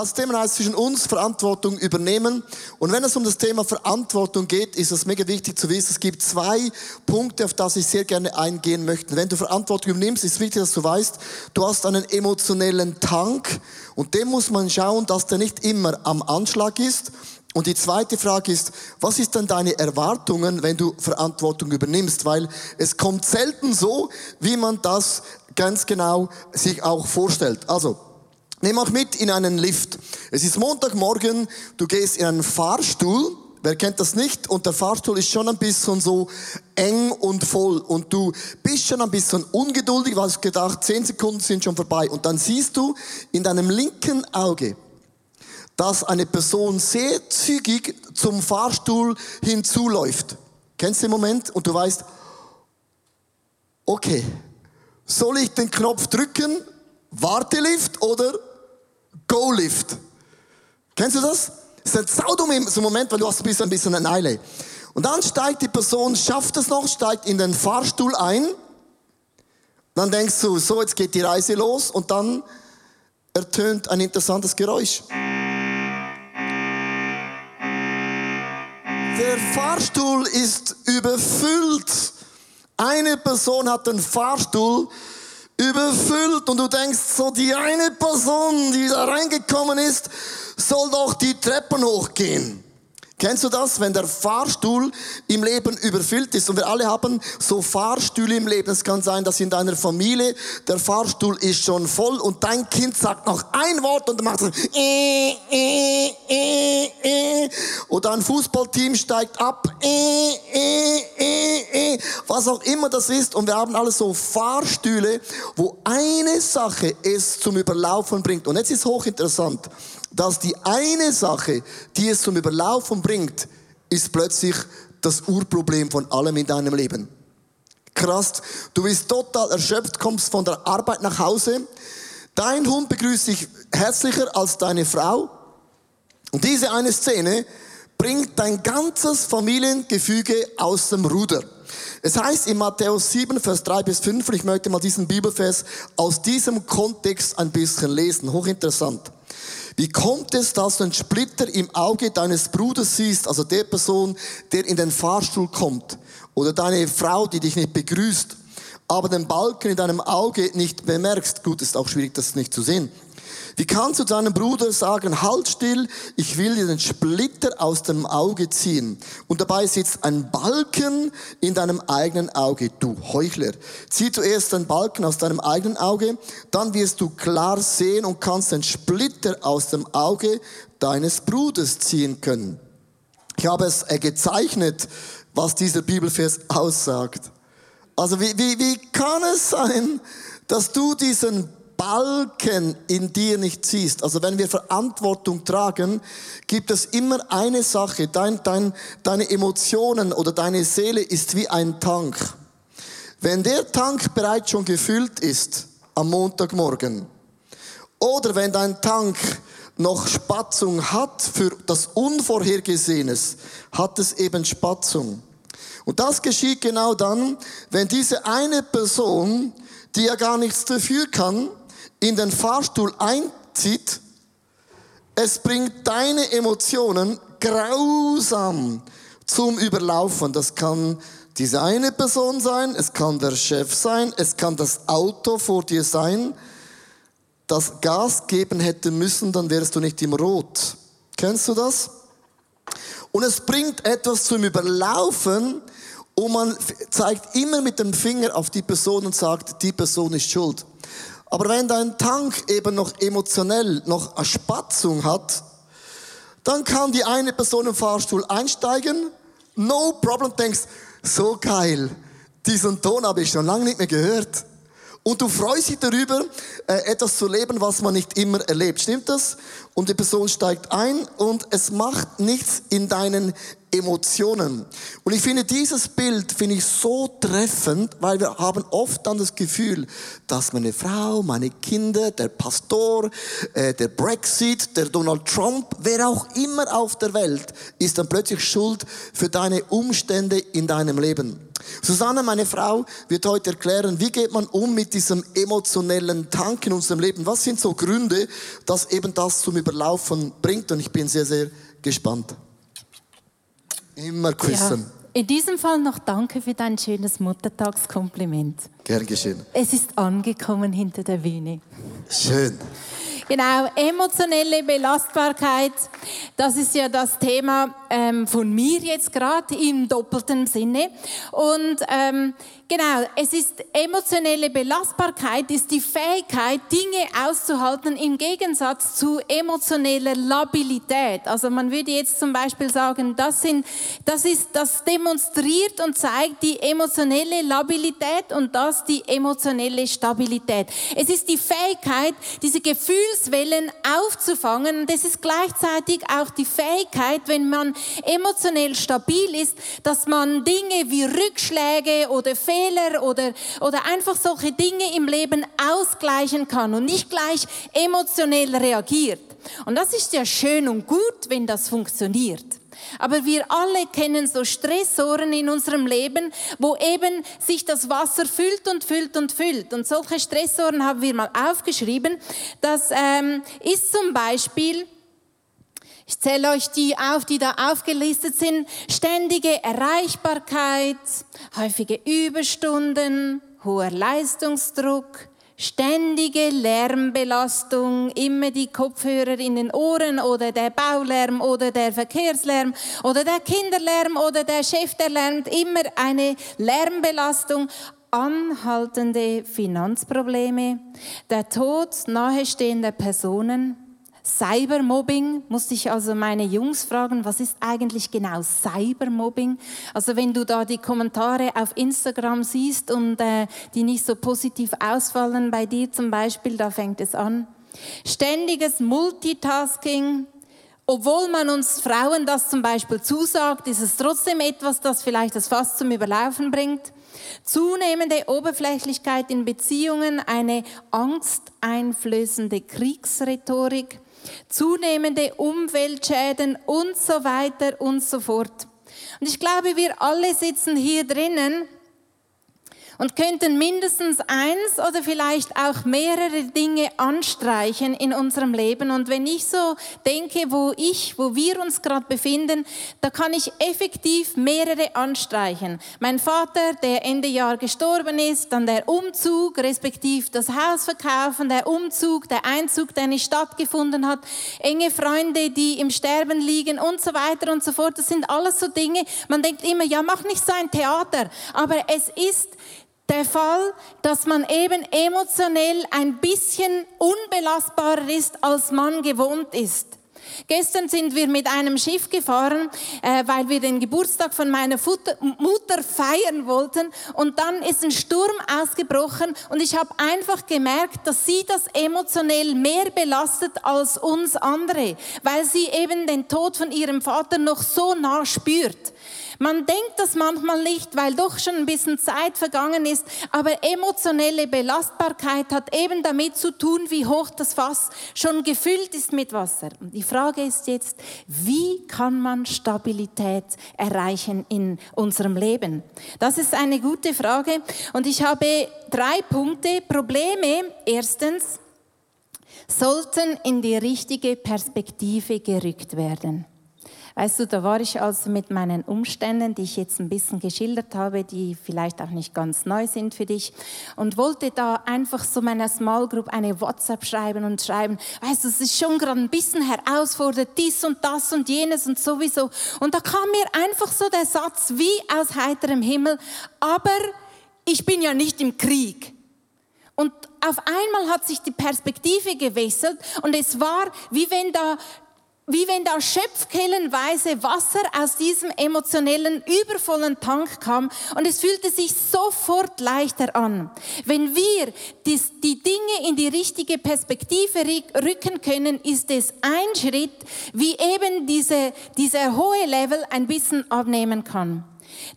Das Thema heißt zwischen uns Verantwortung übernehmen. Und wenn es um das Thema Verantwortung geht, ist es mega wichtig zu wissen, es gibt zwei Punkte, auf das ich sehr gerne eingehen möchte. Wenn du Verantwortung übernimmst, ist es wichtig, dass du weißt, du hast einen emotionellen Tank und dem muss man schauen, dass der nicht immer am Anschlag ist. Und die zweite Frage ist, was ist denn deine Erwartungen, wenn du Verantwortung übernimmst? Weil es kommt selten so, wie man das ganz genau sich auch vorstellt. Also, Nimm auch mit in einen Lift. Es ist Montagmorgen, du gehst in einen Fahrstuhl. Wer kennt das nicht? Und der Fahrstuhl ist schon ein bisschen so eng und voll. Und du bist schon ein bisschen ungeduldig, weil du gedacht, zehn Sekunden sind schon vorbei. Und dann siehst du in deinem linken Auge, dass eine Person sehr zügig zum Fahrstuhl hinzuläuft. Kennst du den Moment? Und du weißt, okay, soll ich den Knopf drücken, Wartelift oder Go-Lift. Kennst du das? Das ist ein saudumm so ein Moment, weil du hast ein bisschen, ein bisschen eine Eile. Und dann steigt die Person, schafft es noch, steigt in den Fahrstuhl ein. Dann denkst du, so, jetzt geht die Reise los und dann ertönt ein interessantes Geräusch. Der Fahrstuhl ist überfüllt. Eine Person hat den Fahrstuhl überfüllt und du denkst so, die eine Person, die da reingekommen ist, soll doch die Treppen hochgehen. Kennst du das, wenn der Fahrstuhl im Leben überfüllt ist? Und wir alle haben so Fahrstühle im Leben. Es kann sein, dass in deiner Familie der Fahrstuhl ist schon voll und dein Kind sagt noch ein Wort und macht es äh, äh, äh, äh. oder ein Fußballteam steigt ab, äh, äh, äh, äh. was auch immer das ist. Und wir haben alle so Fahrstühle, wo eine Sache es zum Überlaufen bringt. Und jetzt ist hochinteressant dass die eine Sache, die es zum Überlaufen bringt, ist plötzlich das Urproblem von allem in deinem Leben. Krass, du bist total erschöpft, kommst von der Arbeit nach Hause. Dein Hund begrüßt dich herzlicher als deine Frau. Und diese eine Szene bringt dein ganzes Familiengefüge aus dem Ruder. Es heißt in Matthäus 7, Vers 3 bis 5, und ich möchte mal diesen Bibelvers aus diesem Kontext ein bisschen lesen. Hochinteressant. Wie kommt es, dass du einen Splitter im Auge deines Bruders siehst, also der Person, der in den Fahrstuhl kommt, oder deine Frau, die dich nicht begrüßt, aber den Balken in deinem Auge nicht bemerkst? Gut, ist auch schwierig, das nicht zu sehen. Wie kannst du deinem Bruder sagen, halt still, ich will dir den Splitter aus dem Auge ziehen. Und dabei sitzt ein Balken in deinem eigenen Auge, du Heuchler. Zieh zuerst den Balken aus deinem eigenen Auge, dann wirst du klar sehen und kannst den Splitter aus dem Auge deines Bruders ziehen können. Ich habe es äh, gezeichnet, was dieser Bibelvers aussagt. Also wie, wie, wie kann es sein, dass du diesen Balken in dir nicht siehst, also wenn wir Verantwortung tragen, gibt es immer eine Sache, dein, dein, deine Emotionen oder deine Seele ist wie ein Tank. Wenn der Tank bereits schon gefüllt ist am Montagmorgen oder wenn dein Tank noch Spatzung hat für das Unvorhergesehenes, hat es eben Spatzung. Und das geschieht genau dann, wenn diese eine Person, die ja gar nichts dafür kann, in den Fahrstuhl einzieht, es bringt deine Emotionen grausam zum Überlaufen. Das kann diese eine Person sein, es kann der Chef sein, es kann das Auto vor dir sein. Das Gas geben hätte müssen, dann wärst du nicht im Rot. Kennst du das? Und es bringt etwas zum Überlaufen und man zeigt immer mit dem Finger auf die Person und sagt, die Person ist schuld. Aber wenn dein Tank eben noch emotionell noch eine Spatzung hat, dann kann die eine Person im Fahrstuhl einsteigen, no problem, denkst, so geil, diesen Ton habe ich schon lange nicht mehr gehört. Und du freust dich darüber, äh, etwas zu leben, was man nicht immer erlebt. Stimmt das? Und die Person steigt ein und es macht nichts in deinen Emotionen. Und ich finde dieses Bild finde ich so treffend, weil wir haben oft dann das Gefühl, dass meine Frau, meine Kinder, der Pastor, äh, der Brexit, der Donald Trump, wer auch immer auf der Welt, ist dann plötzlich schuld für deine Umstände in deinem Leben. Susanne, meine Frau, wird heute erklären, wie geht man um mit diesem emotionellen Tank in unserem Leben? Was sind so Gründe, dass eben das zum Überlaufen bringt? Und ich bin sehr, sehr gespannt. Immer küssen. Ja. In diesem Fall noch danke für dein schönes Muttertagskompliment. Gern geschehen. Es ist angekommen hinter der Bühne. Schön. Genau, emotionelle Belastbarkeit, das ist ja das Thema ähm, von mir jetzt gerade im doppelten Sinne. Und ähm, genau, es ist emotionelle Belastbarkeit, ist die Fähigkeit, Dinge auszuhalten im Gegensatz zu emotioneller Labilität. Also man würde jetzt zum Beispiel sagen, das, sind, das, ist, das demonstriert und zeigt die emotionelle Labilität und das die emotionelle Stabilität. Es ist die Fähigkeit, diese Gefühls Gefühlswellen aufzufangen. Und das ist gleichzeitig auch die Fähigkeit, wenn man emotionell stabil ist, dass man Dinge wie Rückschläge oder Fehler oder, oder einfach solche Dinge im Leben ausgleichen kann und nicht gleich emotionell reagiert. Und das ist ja schön und gut, wenn das funktioniert. Aber wir alle kennen so Stressoren in unserem Leben, wo eben sich das Wasser füllt und füllt und füllt. Und solche Stressoren haben wir mal aufgeschrieben. Das ähm, ist zum Beispiel, ich zähle euch die auf, die da aufgelistet sind, ständige Erreichbarkeit, häufige Überstunden, hoher Leistungsdruck, ständige Lärmbelastung, immer die Kopfhörer in den Ohren oder der Baulärm oder der Verkehrslärm oder der Kinderlärm oder der Chef, der lärmt, immer eine Lärmbelastung, anhaltende Finanzprobleme, der Tod nahestehender Personen, Cybermobbing, musste ich also meine Jungs fragen, was ist eigentlich genau Cybermobbing? Also wenn du da die Kommentare auf Instagram siehst und äh, die nicht so positiv ausfallen bei dir zum Beispiel, da fängt es an. Ständiges Multitasking, obwohl man uns Frauen das zum Beispiel zusagt, ist es trotzdem etwas, das vielleicht das Fass zum Überlaufen bringt. Zunehmende Oberflächlichkeit in Beziehungen, eine angsteinflößende Kriegsrhetorik, zunehmende Umweltschäden und so weiter und so fort. Und ich glaube, wir alle sitzen hier drinnen und könnten mindestens eins oder vielleicht auch mehrere Dinge anstreichen in unserem Leben. Und wenn ich so denke, wo ich, wo wir uns gerade befinden, da kann ich effektiv mehrere anstreichen. Mein Vater, der Ende Jahr gestorben ist, dann der Umzug, respektiv das Haus verkaufen, der Umzug, der Einzug, der nicht stattgefunden hat, enge Freunde, die im Sterben liegen und so weiter und so fort. Das sind alles so Dinge. Man denkt immer, ja, mach nicht so ein Theater. Aber es ist der Fall, dass man eben emotionell ein bisschen unbelastbarer ist, als man gewohnt ist. Gestern sind wir mit einem Schiff gefahren, äh, weil wir den Geburtstag von meiner Futter, Mutter feiern wollten. Und dann ist ein Sturm ausgebrochen und ich habe einfach gemerkt, dass sie das emotionell mehr belastet als uns andere, weil sie eben den Tod von ihrem Vater noch so nah spürt. Man denkt das manchmal nicht, weil doch schon ein bisschen Zeit vergangen ist, aber emotionelle Belastbarkeit hat eben damit zu tun, wie hoch das Fass schon gefüllt ist mit Wasser. Und die Frage ist jetzt, wie kann man Stabilität erreichen in unserem Leben? Das ist eine gute Frage und ich habe drei Punkte. Probleme, erstens, sollten in die richtige Perspektive gerückt werden. Weißt du, da war ich also mit meinen Umständen, die ich jetzt ein bisschen geschildert habe, die vielleicht auch nicht ganz neu sind für dich, und wollte da einfach so meiner Small Group eine WhatsApp schreiben und schreiben, weißt du, es ist schon gerade ein bisschen herausfordernd, dies und das und jenes und sowieso. Und da kam mir einfach so der Satz wie aus heiterem Himmel, aber ich bin ja nicht im Krieg. Und auf einmal hat sich die Perspektive gewechselt und es war, wie wenn da wie wenn da schöpfkellenweise Wasser aus diesem emotionellen, übervollen Tank kam und es fühlte sich sofort leichter an. Wenn wir die Dinge in die richtige Perspektive rücken können, ist es ein Schritt, wie eben diese, dieser hohe Level ein bisschen abnehmen kann.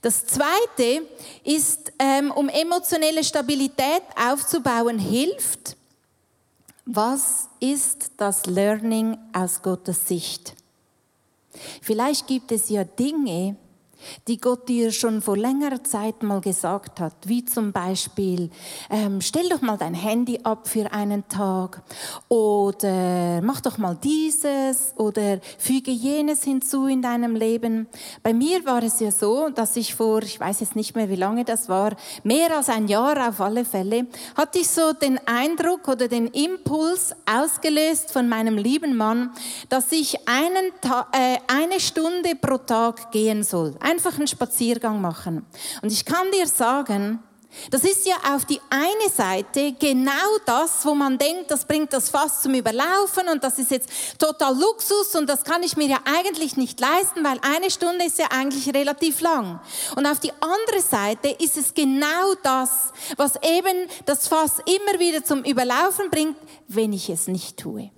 Das Zweite ist, ähm, um emotionelle Stabilität aufzubauen, hilft, was ist das Learning aus Gottes Sicht? Vielleicht gibt es ja Dinge, die Gott dir schon vor längerer Zeit mal gesagt hat, wie zum Beispiel, ähm, stell doch mal dein Handy ab für einen Tag oder mach doch mal dieses oder füge jenes hinzu in deinem Leben. Bei mir war es ja so, dass ich vor, ich weiß jetzt nicht mehr, wie lange das war, mehr als ein Jahr auf alle Fälle, hatte ich so den Eindruck oder den Impuls ausgelöst von meinem lieben Mann, dass ich einen äh, eine Stunde pro Tag gehen soll. Ein einfach einen Spaziergang machen. Und ich kann dir sagen, das ist ja auf die eine Seite genau das, wo man denkt, das bringt das Fass zum Überlaufen und das ist jetzt total Luxus und das kann ich mir ja eigentlich nicht leisten, weil eine Stunde ist ja eigentlich relativ lang. Und auf die andere Seite ist es genau das, was eben das Fass immer wieder zum Überlaufen bringt, wenn ich es nicht tue.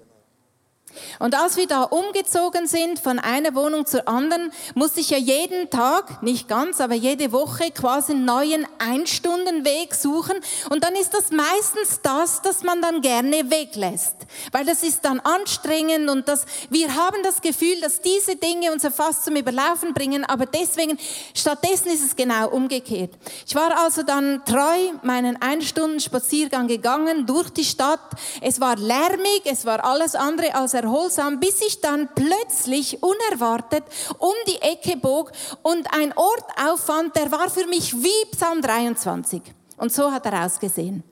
Und als wir da umgezogen sind von einer Wohnung zur anderen, musste ich ja jeden Tag, nicht ganz, aber jede Woche quasi einen neuen Einstundenweg suchen. Und dann ist das meistens das, das man dann gerne weglässt. Weil das ist dann anstrengend und das, wir haben das Gefühl, dass diese Dinge unser Fass zum Überlaufen bringen, aber deswegen, stattdessen ist es genau umgekehrt. Ich war also dann treu meinen Einstunden-Spaziergang gegangen durch die Stadt. Es war lärmig, es war alles andere als er erholsam, bis ich dann plötzlich unerwartet um die Ecke bog und ein Ort auffand, der war für mich wie Psalm 23. Und so hat er ausgesehen.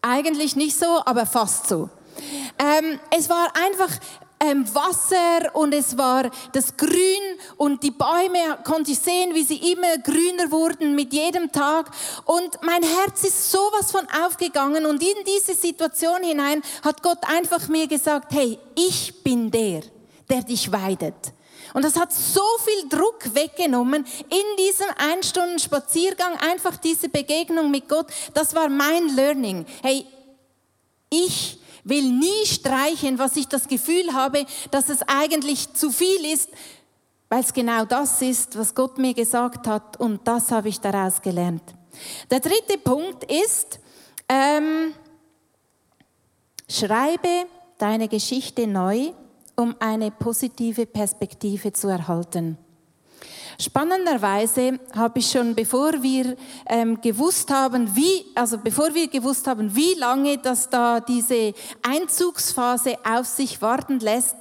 Eigentlich nicht so, aber fast so. Ähm, es war einfach ähm, Wasser und es war das Grün und die Bäume konnte ich sehen, wie sie immer grüner wurden mit jedem Tag. Und mein Herz ist sowas von aufgegangen und in diese Situation hinein hat Gott einfach mir gesagt, hey, ich bin der, der dich weidet. Und das hat so viel Druck weggenommen in diesem ein Stunden Spaziergang, einfach diese Begegnung mit Gott. Das war mein Learning. Hey, ich will nie streichen, was ich das Gefühl habe, dass es eigentlich zu viel ist, weil es genau das ist, was Gott mir gesagt hat und das habe ich daraus gelernt. Der dritte Punkt ist, ähm, schreibe deine Geschichte neu, um eine positive Perspektive zu erhalten. Spannenderweise habe ich schon, bevor wir ähm, gewusst haben, wie, also bevor wir gewusst haben, wie lange das da diese Einzugsphase auf sich warten lässt,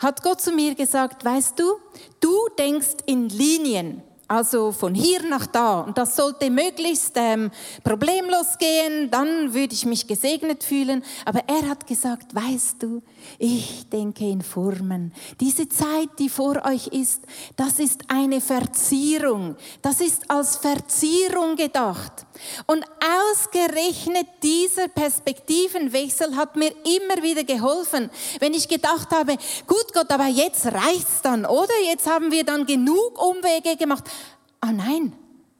hat Gott zu mir gesagt, weißt du, du denkst in Linien. Also von hier nach da. Und das sollte möglichst ähm, problemlos gehen, dann würde ich mich gesegnet fühlen. Aber er hat gesagt, weißt du, ich denke in Formen. Diese Zeit, die vor euch ist, das ist eine Verzierung. Das ist als Verzierung gedacht. Und ausgerechnet dieser Perspektivenwechsel hat mir immer wieder geholfen, wenn ich gedacht habe, gut Gott, aber jetzt reicht's dann, oder? Jetzt haben wir dann genug Umwege gemacht. Ah nein,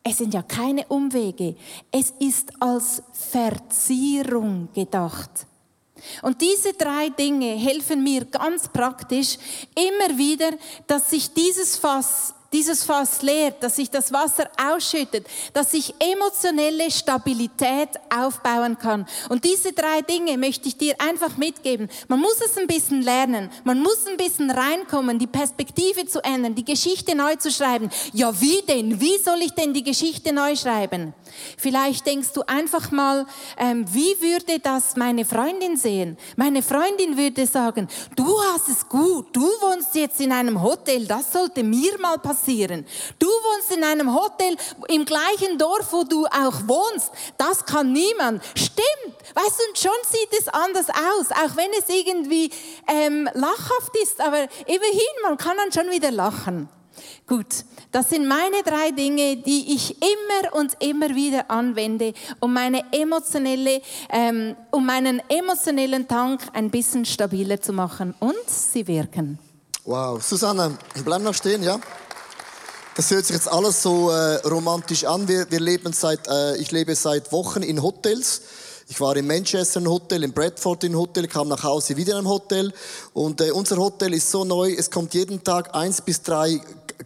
es sind ja keine Umwege. Es ist als Verzierung gedacht. Und diese drei Dinge helfen mir ganz praktisch immer wieder, dass sich dieses Fass dieses Fass leert, dass sich das Wasser ausschüttet, dass ich emotionelle Stabilität aufbauen kann. Und diese drei Dinge möchte ich dir einfach mitgeben. Man muss es ein bisschen lernen, man muss ein bisschen reinkommen, die Perspektive zu ändern, die Geschichte neu zu schreiben. Ja, wie denn? Wie soll ich denn die Geschichte neu schreiben? Vielleicht denkst du einfach mal, ähm, wie würde das meine Freundin sehen? Meine Freundin würde sagen, du hast es gut, du wohnst jetzt in einem Hotel, das sollte mir mal passieren passieren. Du wohnst in einem Hotel im gleichen Dorf, wo du auch wohnst. Das kann niemand. Stimmt. Weißt du, und schon sieht es anders aus, auch wenn es irgendwie ähm, lachhaft ist. Aber immerhin, man kann dann schon wieder lachen. Gut, das sind meine drei Dinge, die ich immer und immer wieder anwende, um, meine emotionelle, ähm, um meinen emotionellen Tank ein bisschen stabiler zu machen. Und sie wirken. Wow, Susanne, bleib noch stehen, ja? Das hört sich jetzt alles so äh, romantisch an. Wir, wir leben seit, äh, ich lebe seit Wochen in Hotels. Ich war in Manchester im Hotel, in Bradford im Hotel, kam nach Hause wieder im Hotel. Und äh, unser Hotel ist so neu, es kommt jeden Tag eins bis drei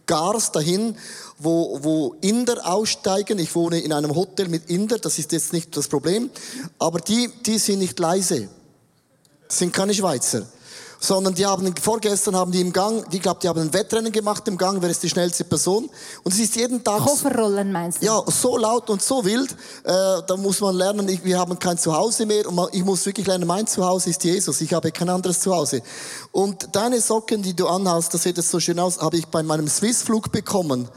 Gars dahin, wo, wo Inder aussteigen. Ich wohne in einem Hotel mit Inder, das ist jetzt nicht das Problem. Aber die, die sind nicht leise. Das sind keine Schweizer sondern die haben, vorgestern haben die im Gang, die glaube, die haben ein Wettrennen gemacht im Gang, wer ist die schnellste Person. Und es ist jeden Tag... Kofferrollen meinst du? Ja, so laut und so wild, äh, da muss man lernen, ich, wir haben kein Zuhause mehr und man, ich muss wirklich lernen, mein Zuhause ist Jesus, ich habe kein anderes Zuhause. Und deine Socken, die du anhast, das sieht jetzt so schön aus, habe ich bei meinem Swissflug bekommen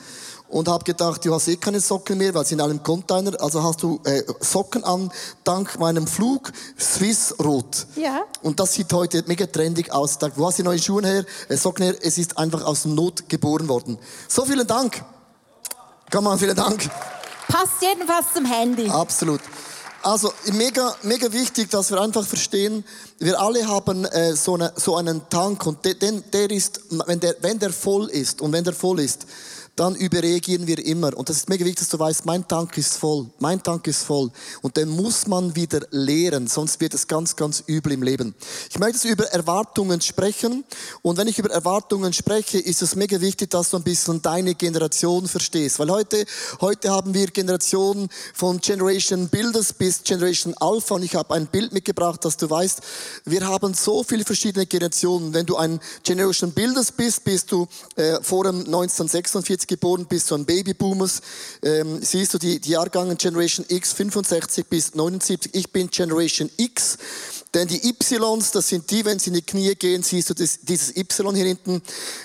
und habe gedacht, du hast eh keine Socken mehr, weil sie in einem Container, also hast du äh, Socken an, dank meinem Flug Swiss Rot. Ja. Und das sieht heute mega trendig aus. Wo hast du neue Schuhe her, äh, Socken her? Es ist einfach aus dem Not geboren worden. So vielen Dank. Komm mal, vielen Dank. Passt jedenfalls zum Handy. Absolut. Also mega, mega wichtig, dass wir einfach verstehen, wir alle haben äh, so, eine, so einen Tank und der, der ist, wenn der, wenn der voll ist und wenn der voll ist, dann überreagieren wir immer. Und das ist mega wichtig, dass du weißt, mein Tank ist voll, mein Tank ist voll. Und den muss man wieder leeren, sonst wird es ganz, ganz übel im Leben. Ich möchte jetzt über Erwartungen sprechen. Und wenn ich über Erwartungen spreche, ist es mega wichtig, dass du ein bisschen deine Generation verstehst. Weil heute, heute haben wir Generationen von Generation Builders bis Generation Alpha. Und ich habe ein Bild mitgebracht, dass du weißt, wir haben so viele verschiedene Generationen. Wenn du ein Generation Builders bist, bist du äh, vor dem 1946 geboren bist, so ein Babyboomers, ähm, siehst du die, die Jahrgänge Generation X 65 bis 79. Ich bin Generation X. Denn die Ys, das sind die, wenn sie in die Knie gehen, siehst du das, dieses Y hier hinten,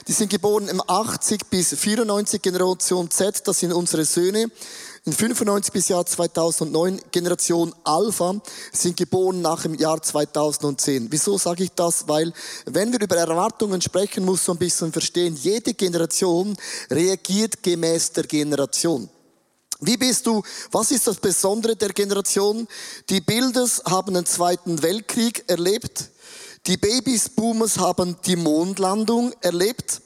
die sind geboren im 80 bis 94 Generation Z, das sind unsere Söhne. In 95 bis Jahr 2009 Generation Alpha sind geboren nach dem Jahr 2010. Wieso sage ich das? Weil wenn wir über Erwartungen sprechen, muss man ein bisschen verstehen, jede Generation reagiert gemäß der Generation. Wie bist du, was ist das Besondere der Generation? Die Bilders haben den Zweiten Weltkrieg erlebt. Die Babys Boomers haben die Mondlandung erlebt.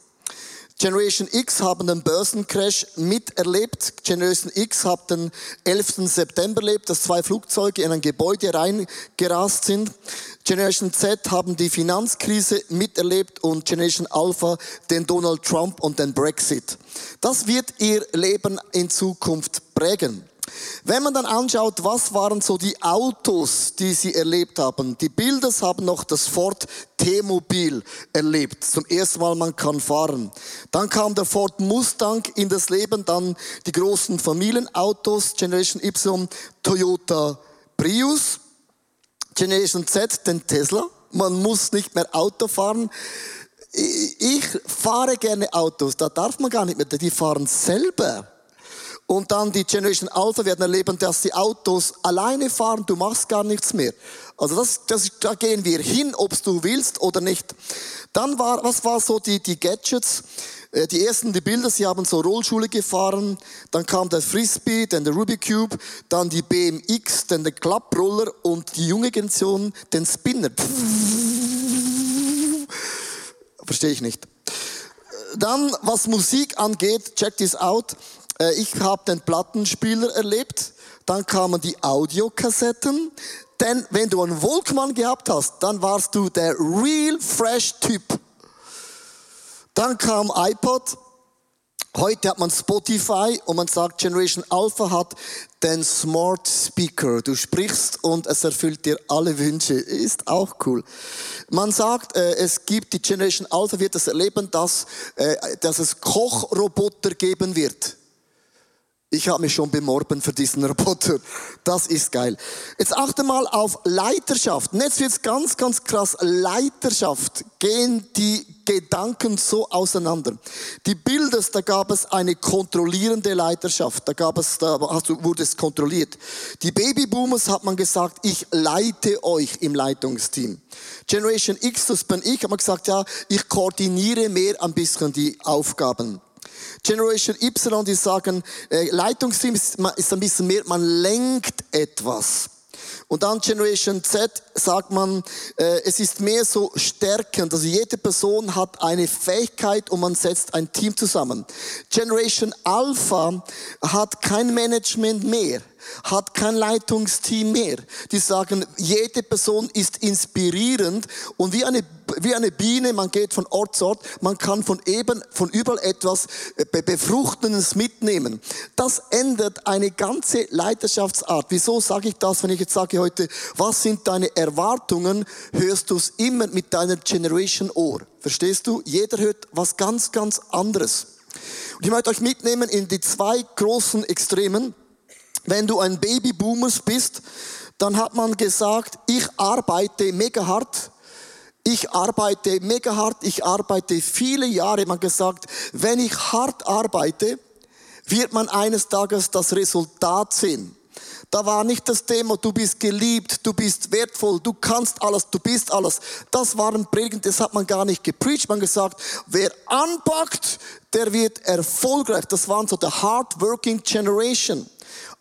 Generation X haben den Börsencrash miterlebt. Generation X hat den 11. September erlebt, dass zwei Flugzeuge in ein Gebäude reingerast sind. Generation Z haben die Finanzkrise miterlebt und Generation Alpha den Donald Trump und den Brexit. Das wird ihr Leben in Zukunft prägen. Wenn man dann anschaut, was waren so die Autos, die sie erlebt haben. Die Bilder haben noch das Ford T-Mobil erlebt. Zum ersten Mal, man kann fahren. Dann kam der Ford Mustang in das Leben, dann die großen Familienautos, Generation Y, Toyota Prius, Generation Z, den Tesla. Man muss nicht mehr Auto fahren. Ich fahre gerne Autos, da darf man gar nicht mehr, die fahren selber. Und dann die Generation Alpha werden erleben, dass die Autos alleine fahren, du machst gar nichts mehr. Also das, das, da gehen wir hin, ob du willst oder nicht. Dann war, was war so die, die Gadgets? Äh, die ersten, die Bilder, sie haben so Rollschule gefahren, dann kam der Frisbee, dann der Rubik Cube, dann die BMX, dann der Klapproller und die junge Generation, den Spinner. Verstehe ich nicht. Dann, was Musik angeht, check this out. Äh, ich habe den Plattenspieler erlebt, dann kamen die Audiokassetten, denn wenn du einen Volkmann gehabt hast, dann warst du der real fresh Typ. Dann kam iPod, Heute hat man Spotify und man sagt, Generation Alpha hat den Smart Speaker. Du sprichst und es erfüllt dir alle Wünsche. Ist auch cool. Man sagt, äh, es gibt, die Generation Alpha wird das erleben, dass, äh, dass es Kochroboter geben wird. Ich habe mich schon beworben für diesen Roboter. Das ist geil. Jetzt achte mal auf Leiterschaft. Und jetzt wird's ganz, ganz krass. Leiterschaft. Gehen die Gedanken so auseinander. Die Bilder, da gab es eine kontrollierende Leiterschaft. Da gab es, da wurde es kontrolliert. Die Babyboomers hat man gesagt, ich leite euch im Leitungsteam. Generation X, das bin ich, hat man gesagt, ja, ich koordiniere mehr ein bisschen die Aufgaben. Generation Y, die sagen, äh, Leitungsteam ist, ist ein bisschen mehr, man lenkt etwas. Und dann Generation Z sagt man, äh, es ist mehr so stärkend. Also jede Person hat eine Fähigkeit und man setzt ein Team zusammen. Generation Alpha hat kein Management mehr hat kein Leitungsteam mehr. Die sagen, jede Person ist inspirierend und wie eine, wie eine Biene, man geht von Ort zu Ort, man kann von eben, von überall etwas äh, Befruchtendes mitnehmen. Das ändert eine ganze Leiterschaftsart. Wieso sage ich das, wenn ich jetzt sage heute, was sind deine Erwartungen, hörst du es immer mit deiner Generation Ohr. Verstehst du? Jeder hört was ganz, ganz anderes. Und ich möchte euch mitnehmen in die zwei großen Extremen. Wenn du ein Babyboomers bist, dann hat man gesagt, ich arbeite mega hart. Ich arbeite mega hart, ich arbeite viele Jahre. Man gesagt, wenn ich hart arbeite, wird man eines Tages das Resultat sehen. Da war nicht das Thema, du bist geliebt, du bist wertvoll, du kannst alles, du bist alles. Das waren prägend, das hat man gar nicht gepreacht. Man gesagt, wer anpackt, der wird erfolgreich. Das waren so der hardworking generation.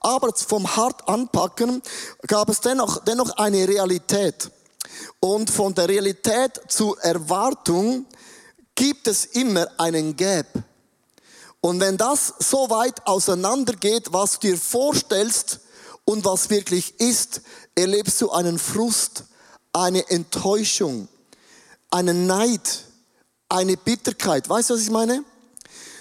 Aber vom hart anpacken gab es dennoch, dennoch eine Realität. Und von der Realität zur Erwartung gibt es immer einen Gap. Und wenn das so weit auseinandergeht, was du dir vorstellst und was wirklich ist, erlebst du einen Frust, eine Enttäuschung, einen Neid, eine Bitterkeit. Weißt du, was ich meine?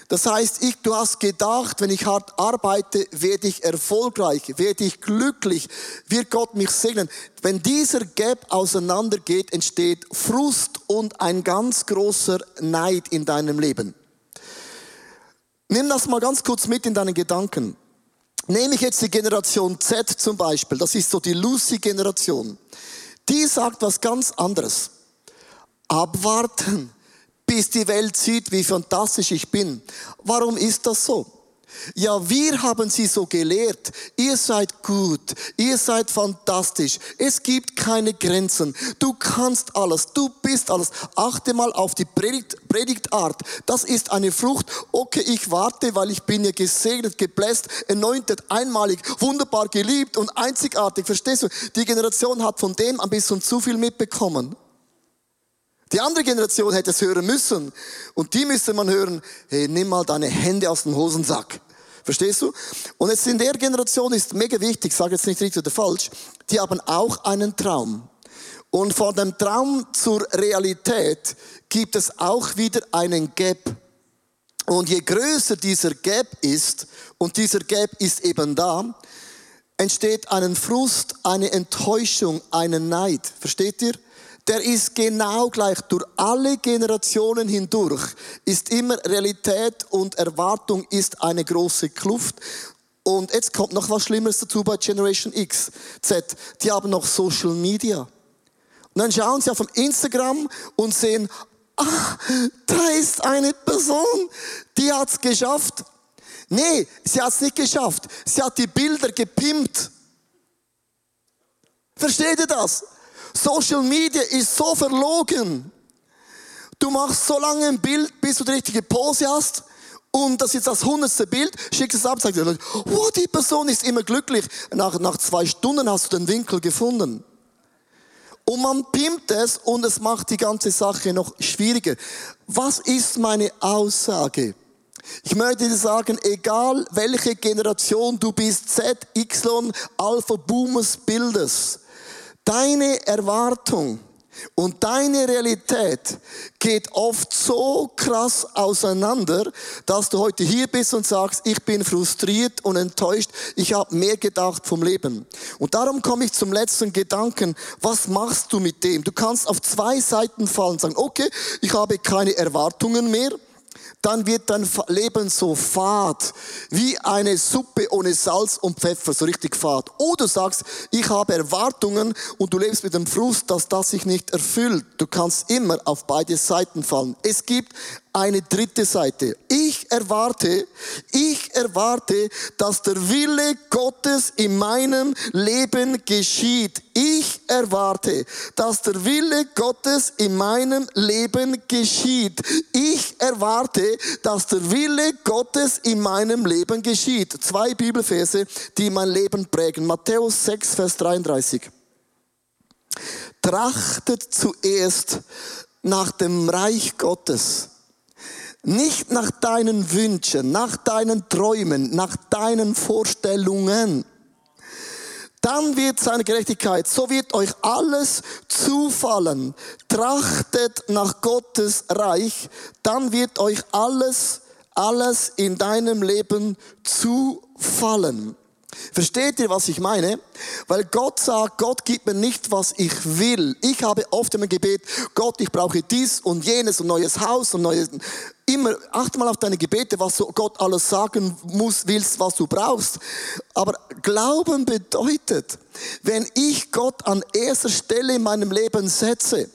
Das heißt, ich, du hast gedacht, wenn ich hart arbeite, werde ich erfolgreich, werde ich glücklich, wird Gott mich segnen. Wenn dieser Gap auseinandergeht, entsteht Frust und ein ganz großer Neid in deinem Leben. Nimm das mal ganz kurz mit in deinen Gedanken. Nehme ich jetzt die Generation Z zum Beispiel, das ist so die Lucy-Generation. Die sagt was ganz anderes. Abwarten bis die Welt sieht, wie fantastisch ich bin. Warum ist das so? Ja, wir haben sie so gelehrt. Ihr seid gut, ihr seid fantastisch. Es gibt keine Grenzen. Du kannst alles, du bist alles. Achte mal auf die Predigt, Predigtart. Das ist eine Frucht. Okay, ich warte, weil ich bin ja gesegnet, gebläst, erneutet, einmalig, wunderbar geliebt und einzigartig. Verstehst du? Die Generation hat von dem ein bisschen zu viel mitbekommen. Die andere Generation hätte es hören müssen. Und die müsste man hören, hey, nimm mal deine Hände aus dem Hosensack. Verstehst du? Und jetzt in der Generation ist mega wichtig, ich sage jetzt nicht richtig oder falsch, die haben auch einen Traum. Und von dem Traum zur Realität gibt es auch wieder einen Gap. Und je größer dieser Gap ist, und dieser Gap ist eben da, entsteht einen Frust, eine Enttäuschung, einen Neid. Versteht ihr? Der ist genau gleich durch alle Generationen hindurch, ist immer Realität und Erwartung ist eine große Kluft. Und jetzt kommt noch was Schlimmeres dazu bei Generation X, Z. Die haben noch Social Media. Und dann schauen sie auf Instagram und sehen, ah, da ist eine Person, die hat's geschafft. Nee, sie hat's nicht geschafft. Sie hat die Bilder gepimpt. Versteht ihr das? Social Media ist so verlogen. Du machst so lange ein Bild, bis du die richtige Pose hast. Und das ist jetzt das hundertste Bild, schickst es ab, sagst dir, oh, die Person ist immer glücklich. Nach, nach zwei Stunden hast du den Winkel gefunden. Und man pimmt es und es macht die ganze Sache noch schwieriger. Was ist meine Aussage? Ich möchte dir sagen, egal welche Generation du bist, Z, Y, Alpha, Boomers, Bildes, Deine Erwartung und deine Realität geht oft so krass auseinander, dass du heute hier bist und sagst, ich bin frustriert und enttäuscht, ich habe mehr gedacht vom Leben. Und darum komme ich zum letzten Gedanken, was machst du mit dem? Du kannst auf zwei Seiten fallen und sagen, okay, ich habe keine Erwartungen mehr, dann wird dein Leben so fad, wie eine Suppe ohne Salz und Pfeffer, so richtig fad. Oder du sagst, ich habe Erwartungen und du lebst mit dem Frust, dass das sich nicht erfüllt. Du kannst immer auf beide Seiten fallen. Es gibt eine dritte Seite. Ich erwarte, ich erwarte, dass der Wille Gottes in meinem Leben geschieht Ich erwarte, dass der Wille Gottes in meinem Leben geschieht. Ich erwarte, dass der Wille Gottes in meinem Leben geschieht. Zwei Bibelverse, die mein Leben prägen. Matthäus 6, Vers 33. Trachtet zuerst nach dem Reich Gottes nicht nach deinen Wünschen, nach deinen Träumen, nach deinen Vorstellungen. Dann wird seine Gerechtigkeit, so wird euch alles zufallen. Trachtet nach Gottes Reich, dann wird euch alles, alles in deinem Leben zufallen. Versteht ihr, was ich meine? Weil Gott sagt, Gott gibt mir nicht, was ich will. Ich habe oft im Gebet, Gott, ich brauche dies und jenes und neues Haus und neues. Immer, achte mal auf deine Gebete, was Gott alles sagen muss, willst, was du brauchst. Aber Glauben bedeutet, wenn ich Gott an erster Stelle in meinem Leben setze,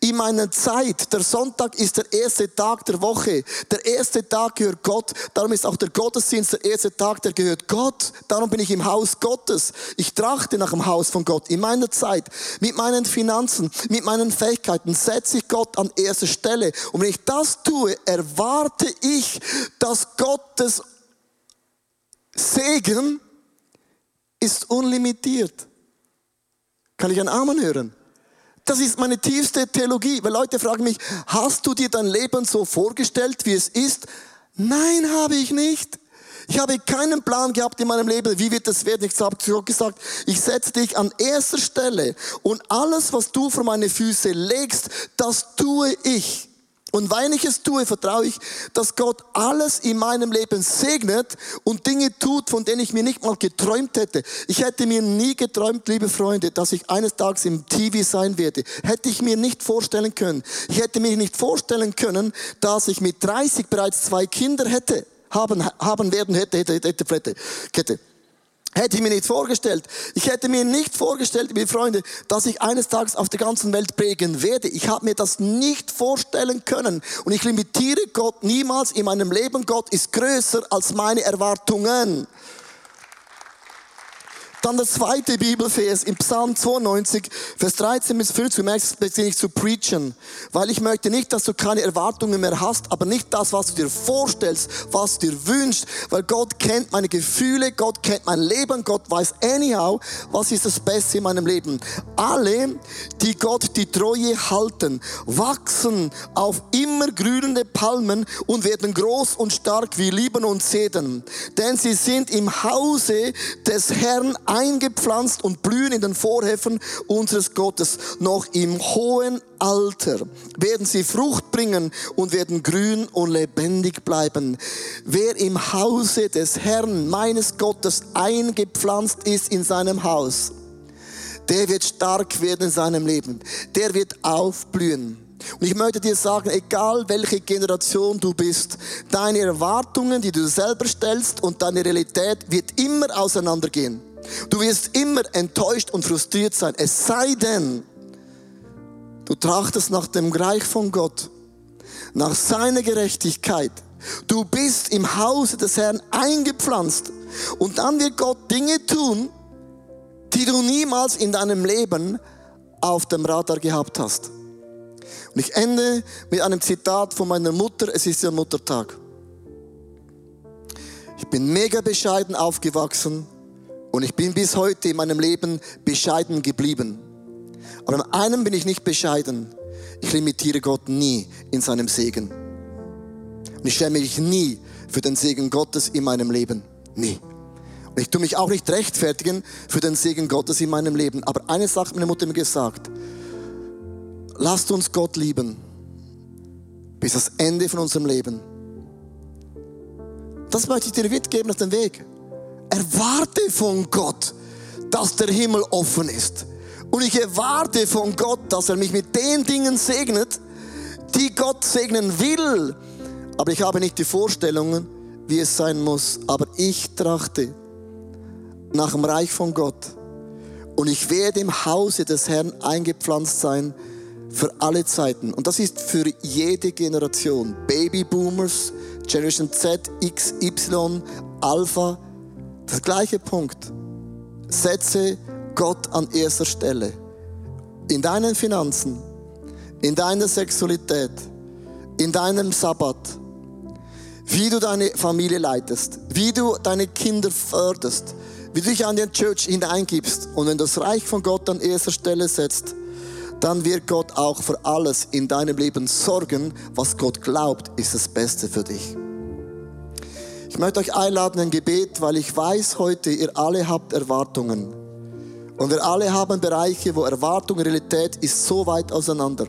in meiner Zeit, der Sonntag ist der erste Tag der Woche. Der erste Tag gehört Gott. Darum ist auch der Gottesdienst der erste Tag, der gehört Gott. Darum bin ich im Haus Gottes. Ich trachte nach dem Haus von Gott. In meiner Zeit, mit meinen Finanzen, mit meinen Fähigkeiten setze ich Gott an erste Stelle. Und wenn ich das tue, erwarte ich, dass Gottes Segen ist unlimitiert. Kann ich einen Amen hören? Das ist meine tiefste Theologie, weil Leute fragen mich, hast du dir dein Leben so vorgestellt, wie es ist? Nein, habe ich nicht. Ich habe keinen Plan gehabt in meinem Leben, wie wird das werden. Ich habe gesagt, ich setze dich an erster Stelle und alles, was du vor meine Füße legst, das tue ich. Und weil ich es tue, vertraue ich, dass Gott alles in meinem Leben segnet und Dinge tut, von denen ich mir nicht mal geträumt hätte. Ich hätte mir nie geträumt, liebe Freunde, dass ich eines Tages im TV sein werde. Hätte ich mir nicht vorstellen können. Ich hätte mir nicht vorstellen können, dass ich mit 30 bereits zwei Kinder hätte, haben, haben werden hätte, hätte, hätte, hätte, hätte. Hätte ich mir nicht vorgestellt. Ich hätte mir nicht vorgestellt, liebe Freunde, dass ich eines Tages auf der ganzen Welt prägen werde. Ich habe mir das nicht vorstellen können. Und ich limitiere Gott niemals in meinem Leben. Gott ist größer als meine Erwartungen. Dann der zweite Bibelvers im Psalm 92, Vers 13 bis 15. Du merkst, bin ich zu preachen. Weil ich möchte nicht, dass du keine Erwartungen mehr hast, aber nicht das, was du dir vorstellst, was du dir wünschst. Weil Gott kennt meine Gefühle, Gott kennt mein Leben, Gott weiß anyhow, was ist das Beste in meinem Leben. Alle, die Gott die Treue halten, wachsen auf immer grünende Palmen und werden groß und stark wie Lieben und Zedern. Denn sie sind im Hause des Herrn eingepflanzt und blühen in den Vorhöfen unseres Gottes. Noch im hohen Alter werden sie Frucht bringen und werden grün und lebendig bleiben. Wer im Hause des Herrn, meines Gottes, eingepflanzt ist in seinem Haus, der wird stark werden in seinem Leben. Der wird aufblühen. Und ich möchte dir sagen, egal welche Generation du bist, deine Erwartungen, die du selber stellst und deine Realität wird immer auseinandergehen. Du wirst immer enttäuscht und frustriert sein. Es sei denn, du trachtest nach dem Reich von Gott, nach seiner Gerechtigkeit. Du bist im Hause des Herrn eingepflanzt. Und dann wird Gott Dinge tun, die du niemals in deinem Leben auf dem Radar gehabt hast. Und ich ende mit einem Zitat von meiner Mutter. Es ist ja Muttertag. Ich bin mega bescheiden aufgewachsen. Und ich bin bis heute in meinem Leben bescheiden geblieben. Aber an einem bin ich nicht bescheiden. Ich limitiere Gott nie in seinem Segen. Und ich schäme mich nie für den Segen Gottes in meinem Leben. Nie. Und ich tue mich auch nicht rechtfertigen für den Segen Gottes in meinem Leben. Aber eine Sache hat meine Mutter mir gesagt. Lasst uns Gott lieben. Bis das Ende von unserem Leben. Das möchte ich dir mitgeben auf den Weg erwarte von Gott, dass der Himmel offen ist. Und ich erwarte von Gott, dass er mich mit den Dingen segnet, die Gott segnen will. Aber ich habe nicht die Vorstellungen, wie es sein muss. Aber ich trachte nach dem Reich von Gott. Und ich werde im Hause des Herrn eingepflanzt sein für alle Zeiten. Und das ist für jede Generation. Babyboomers, Generation Z, X, Y, Alpha, das gleiche Punkt. Setze Gott an erster Stelle. In deinen Finanzen, in deiner Sexualität, in deinem Sabbat, wie du deine Familie leitest, wie du deine Kinder förderst, wie du dich an den Church hineingibst und wenn du das Reich von Gott an erster Stelle setzt, dann wird Gott auch für alles in deinem Leben sorgen, was Gott glaubt, ist das Beste für dich. Ich möchte euch einladen in ein Gebet, weil ich weiß heute, ihr alle habt Erwartungen. Und wir alle haben Bereiche, wo Erwartung und Realität ist so weit auseinander.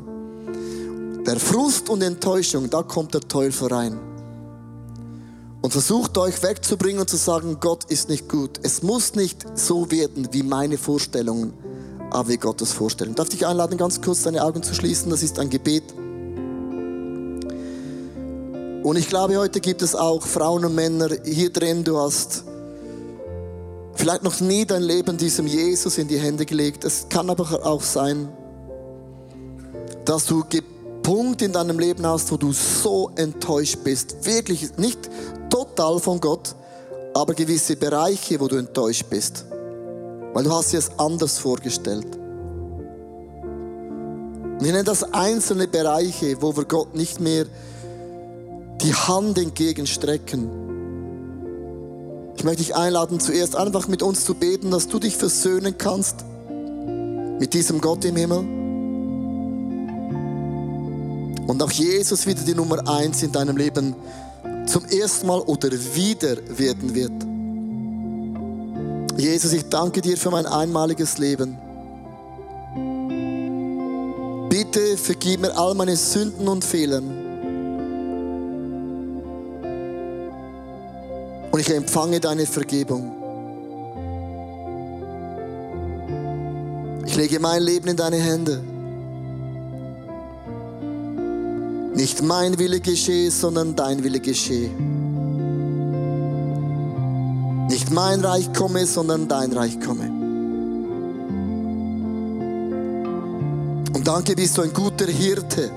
Der Frust und Enttäuschung, da kommt der Teufel rein. Und versucht euch wegzubringen und zu sagen, Gott ist nicht gut. Es muss nicht so werden wie meine Vorstellungen aber wie Gottes Vorstellung. Darf dich einladen, ganz kurz deine Augen zu schließen? Das ist ein Gebet. Und ich glaube, heute gibt es auch Frauen und Männer hier drin. Du hast vielleicht noch nie dein Leben diesem Jesus in die Hände gelegt. Es kann aber auch sein, dass du Punkt in deinem Leben hast, wo du so enttäuscht bist. Wirklich nicht total von Gott, aber gewisse Bereiche, wo du enttäuscht bist. Weil du hast dir es anders vorgestellt. Und ich nenne das einzelne Bereiche, wo wir Gott nicht mehr die Hand entgegenstrecken. Ich möchte dich einladen, zuerst einfach mit uns zu beten, dass du dich versöhnen kannst mit diesem Gott im Himmel. Und auch Jesus wieder die Nummer eins in deinem Leben zum ersten Mal oder wieder werden wird. Jesus, ich danke dir für mein einmaliges Leben. Bitte vergib mir all meine Sünden und Fehlern. Und ich empfange deine Vergebung. Ich lege mein Leben in deine Hände. Nicht mein Wille geschehe, sondern dein Wille geschehe. Nicht mein Reich komme, sondern dein Reich komme. Und danke, bist du ein guter Hirte.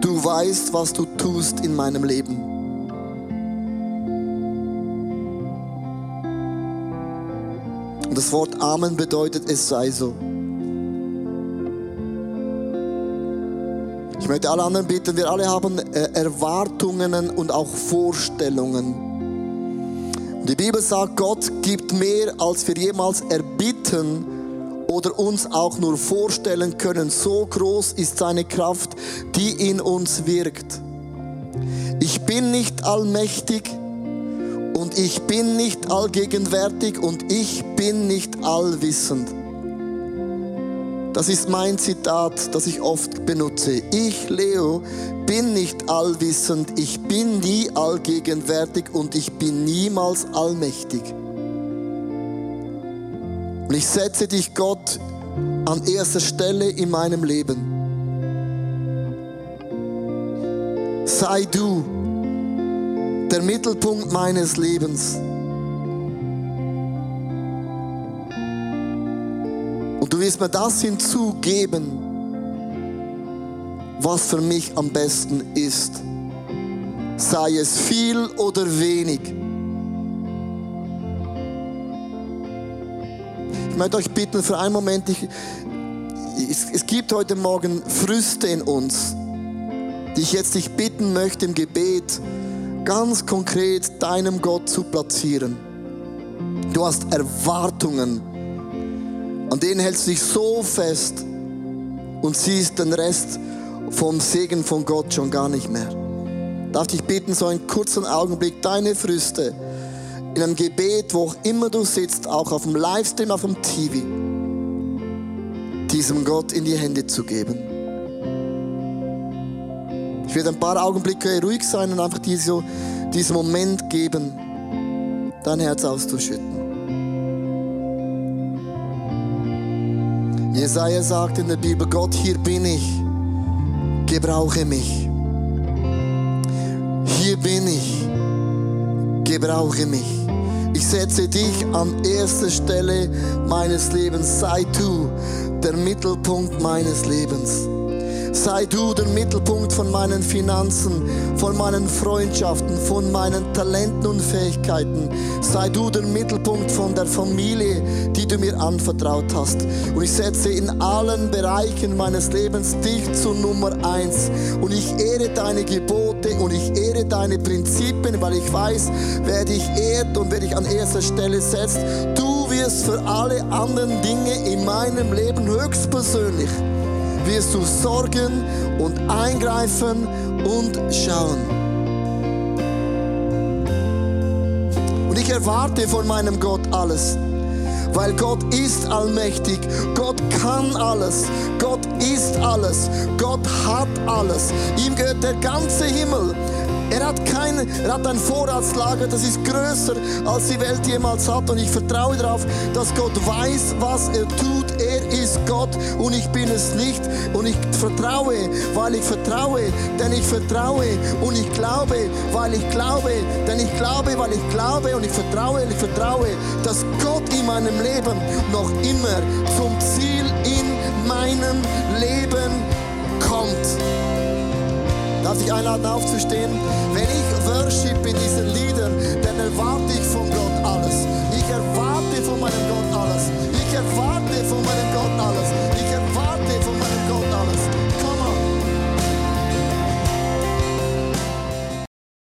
Du weißt, was du tust in meinem Leben. Das Wort Amen bedeutet, es sei so. Ich möchte alle anderen bitten, wir alle haben äh, Erwartungen und auch Vorstellungen. Die Bibel sagt, Gott gibt mehr, als wir jemals erbitten oder uns auch nur vorstellen können. So groß ist seine Kraft, die in uns wirkt. Ich bin nicht allmächtig und ich bin nicht allgegenwärtig und ich bin nicht allwissend. Das ist mein Zitat, das ich oft benutze. Ich, Leo, bin nicht allwissend, ich bin nie allgegenwärtig und ich bin niemals allmächtig. Und ich setze dich, Gott, an erster Stelle in meinem Leben. Sei du der Mittelpunkt meines Lebens. Und du wirst mir das hinzugeben, was für mich am besten ist. Sei es viel oder wenig. Ich möchte euch bitten, für einen Moment, ich, es, es gibt heute Morgen Früste in uns, die ich jetzt dich bitten möchte im Gebet, ganz konkret deinem Gott zu platzieren. Du hast Erwartungen an denen hältst du dich so fest und siehst den Rest vom Segen von Gott schon gar nicht mehr. Darf dich bitten, so einen kurzen Augenblick deine Früchte in einem Gebet, wo auch immer du sitzt, auch auf dem Livestream, auf dem TV, diesem Gott in die Hände zu geben. Ich werde ein paar Augenblicke ruhig sein und einfach diese, diesen Moment geben, dein Herz auszuschütten. Jesaja sagt in der Bibel, Gott, hier bin ich, gebrauche mich. Hier bin ich, gebrauche mich. Ich setze dich an erste Stelle meines Lebens. Sei du der Mittelpunkt meines Lebens. Sei du der Mittelpunkt von meinen Finanzen, von meinen Freundschaften, von meinen Talenten und Fähigkeiten. Sei du der Mittelpunkt von der Familie, die du mir anvertraut hast. Und ich setze in allen Bereichen meines Lebens dich zu Nummer eins. Und ich ehre deine Gebote und ich ehre deine Prinzipien, weil ich weiß, wer dich ehrt und wer dich an erster Stelle setzt. Du wirst für alle anderen Dinge in meinem Leben höchstpersönlich wirst du sorgen und eingreifen und schauen. Und ich erwarte von meinem Gott alles. Weil Gott ist allmächtig, Gott kann alles, Gott ist alles, Gott hat alles. Ihm gehört der ganze Himmel. Er hat, kein, er hat ein Vorratslager, das ist größer, als die Welt jemals hat. Und ich vertraue darauf, dass Gott weiß, was er tut. Er ist Gott und ich bin es nicht. Und ich vertraue, weil ich vertraue, denn ich vertraue. Und ich glaube, weil ich glaube, denn ich glaube, weil ich glaube. Und ich vertraue, und ich vertraue, dass Gott in meinem Leben noch immer zum Ziel in meinem Leben kommt. Darf ich einladen aufzustehen? Wenn ich worship in diesen Liedern, dann erwarte ich von Gott alles.